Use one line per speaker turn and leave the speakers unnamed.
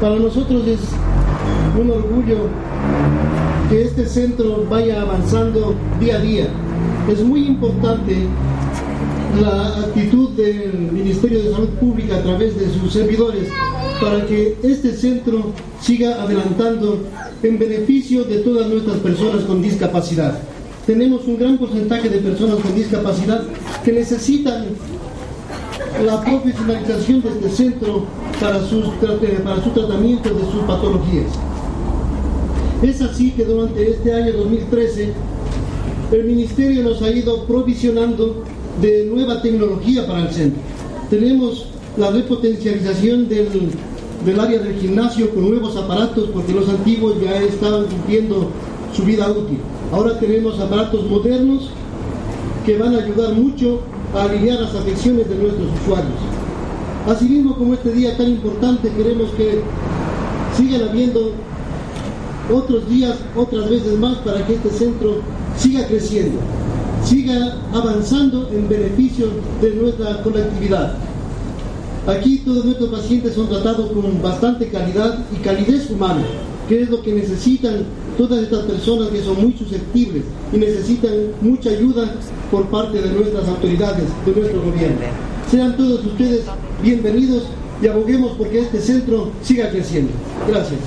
Para nosotros es un orgullo que este centro vaya avanzando día a día. Es muy importante la actitud del Ministerio de Salud Pública a través de sus servidores para que este centro siga adelantando en beneficio de todas nuestras personas con discapacidad. Tenemos un gran porcentaje de personas con discapacidad que necesitan la profesionalización de este centro para, sus, para su tratamiento de sus patologías. Es así que durante este año 2013 el Ministerio nos ha ido provisionando de nueva tecnología para el centro. Tenemos la repotencialización del, del área del gimnasio con nuevos aparatos porque los antiguos ya estaban cumpliendo su vida útil. Ahora tenemos aparatos modernos que van a ayudar mucho a aliviar las afecciones de nuestros usuarios. Asimismo, como este día tan importante, queremos que sigan habiendo otros días, otras veces más, para que este centro siga creciendo, siga avanzando en beneficio de nuestra colectividad. Aquí todos nuestros pacientes son tratados con bastante calidad y calidez humana, que es lo que necesitan todas estas personas que son muy susceptibles y necesitan mucha ayuda por parte de nuestras autoridades, de nuestro gobierno. Sean todos ustedes bienvenidos y aboguemos porque este centro siga creciendo. Gracias.